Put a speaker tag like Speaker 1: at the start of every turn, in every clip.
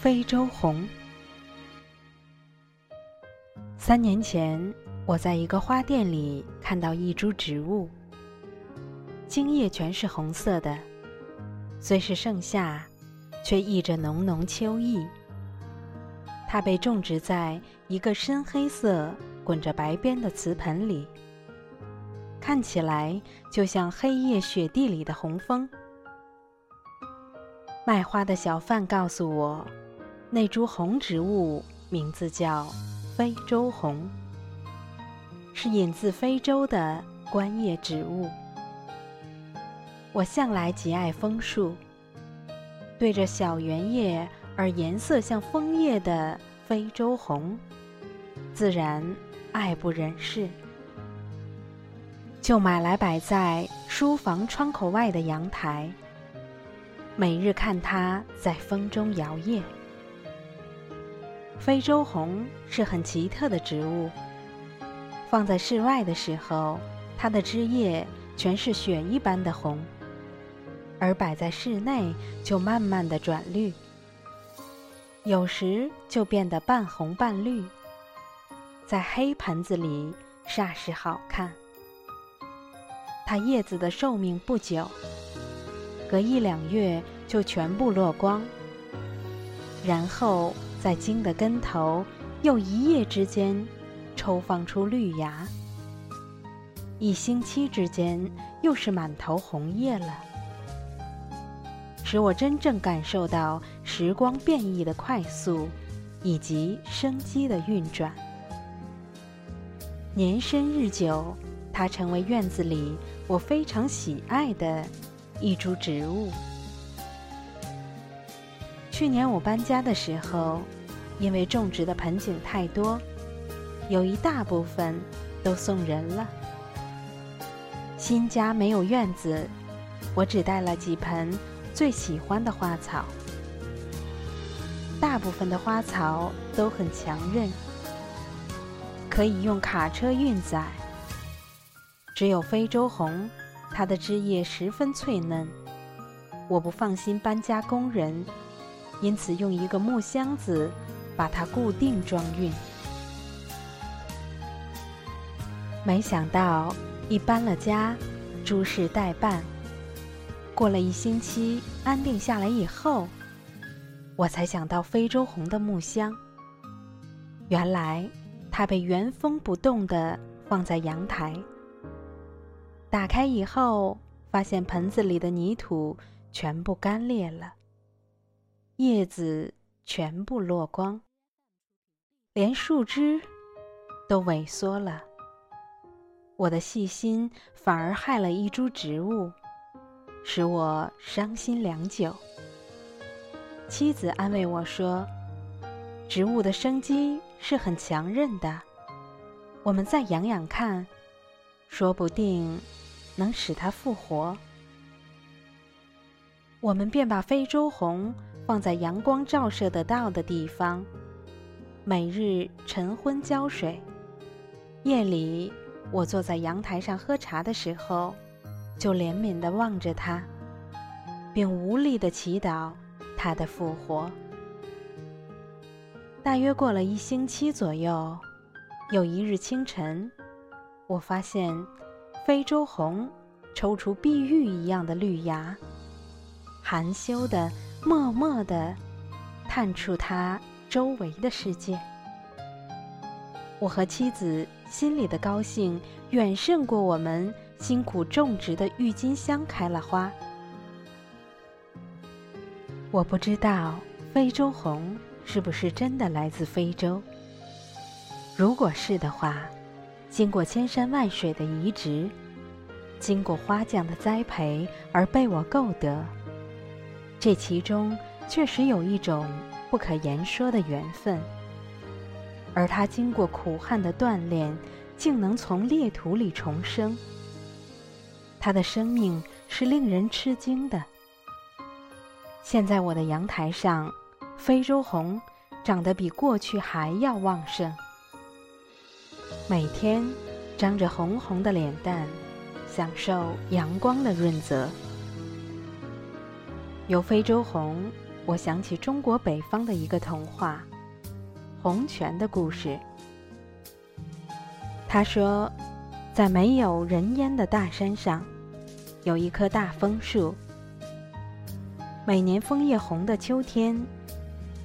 Speaker 1: 非洲红。三年前，我在一个花店里看到一株植物，茎叶全是红色的，虽是盛夏，却溢着浓浓秋意。它被种植在一个深黑色、滚着白边的瓷盆里，看起来就像黑夜雪地里的红枫。卖花的小贩告诉我，那株红植物名字叫非洲红，是引自非洲的观叶植物。我向来极爱枫树，对着小圆叶而颜色像枫叶的非洲红，自然爱不忍释，就买来摆在书房窗口外的阳台。每日看它在风中摇曳。非洲红是很奇特的植物，放在室外的时候，它的枝叶全是雪一般的红，而摆在室内就慢慢的转绿，有时就变得半红半绿，在黑盆子里煞是好看。它叶子的寿命不久。隔一两月就全部落光，然后在茎的根头又一夜之间抽放出绿芽，一星期之间又是满头红叶了，使我真正感受到时光变异的快速，以及生机的运转。年深日久，它成为院子里我非常喜爱的。一株植物。去年我搬家的时候，因为种植的盆景太多，有一大部分都送人了。新家没有院子，我只带了几盆最喜欢的花草。大部分的花草都很强韧，可以用卡车运载。只有非洲红。它的枝叶十分脆嫩，我不放心搬家工人，因此用一个木箱子把它固定装运。没想到一搬了家，诸事待办，过了一星期安定下来以后，我才想到非洲红的木箱。原来它被原封不动地放在阳台。打开以后，发现盆子里的泥土全部干裂了，叶子全部落光，连树枝都萎缩了。我的细心反而害了一株植物，使我伤心良久。妻子安慰我说：“植物的生机是很强韧的，我们再养养看，说不定。”能使它复活，我们便把非洲红放在阳光照射得到的地方，每日晨昏浇水。夜里，我坐在阳台上喝茶的时候，就怜悯地望着它，并无力地祈祷它的复活。大约过了一星期左右，有一日清晨，我发现。非洲红抽出碧玉一样的绿芽，含羞的、默默的探出它周围的世界。我和妻子心里的高兴远胜过我们辛苦种植的郁金香开了花。我不知道非洲红是不是真的来自非洲。如果是的话。经过千山万水的移植，经过花匠的栽培而被我购得，这其中确实有一种不可言说的缘分。而他经过苦旱的锻炼，竟能从裂土里重生。他的生命是令人吃惊的。现在我的阳台上，非洲红长得比过去还要旺盛。每天张着红红的脸蛋，享受阳光的润泽。有非洲红我想起中国北方的一个童话《红泉的故事》。他说，在没有人烟的大山上，有一棵大枫树。每年枫叶红的秋天，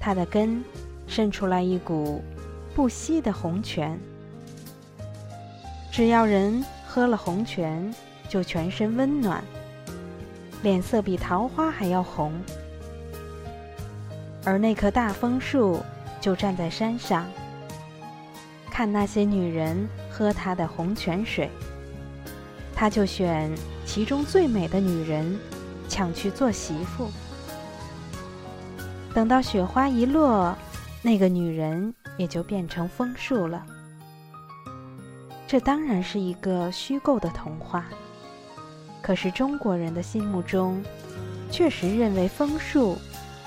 Speaker 1: 它的根渗出来一股不息的红泉。只要人喝了红泉，就全身温暖，脸色比桃花还要红。而那棵大枫树就站在山上，看那些女人喝它的红泉水，他就选其中最美的女人，抢去做媳妇。等到雪花一落，那个女人也就变成枫树了。这当然是一个虚构的童话，可是中国人的心目中，确实认为枫树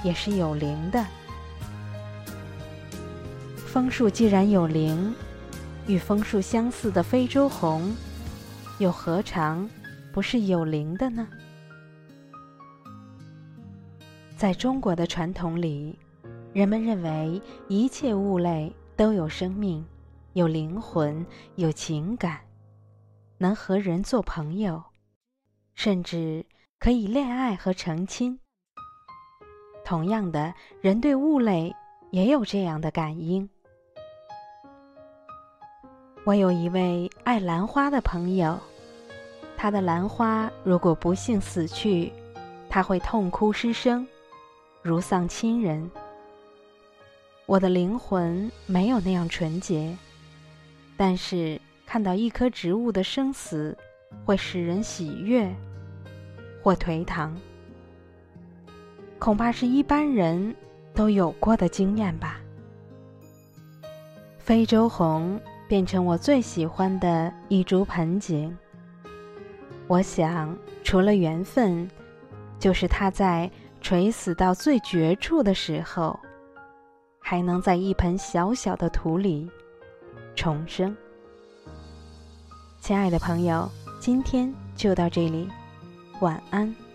Speaker 1: 也是有灵的。枫树既然有灵，与枫树相似的非洲红，又何尝不是有灵的呢？在中国的传统里，人们认为一切物类都有生命、有灵魂、有情感，能和人做朋友，甚至可以恋爱和成亲。同样的，人对物类也有这样的感应。我有一位爱兰花的朋友，他的兰花如果不幸死去，他会痛哭失声。如丧亲人，我的灵魂没有那样纯洁，但是看到一棵植物的生死，会使人喜悦或颓唐，恐怕是一般人都有过的经验吧。非洲红变成我最喜欢的一株盆景，我想除了缘分，就是它在。垂死到最绝处的时候，还能在一盆小小的土里重生。亲爱的朋友，今天就到这里，晚安。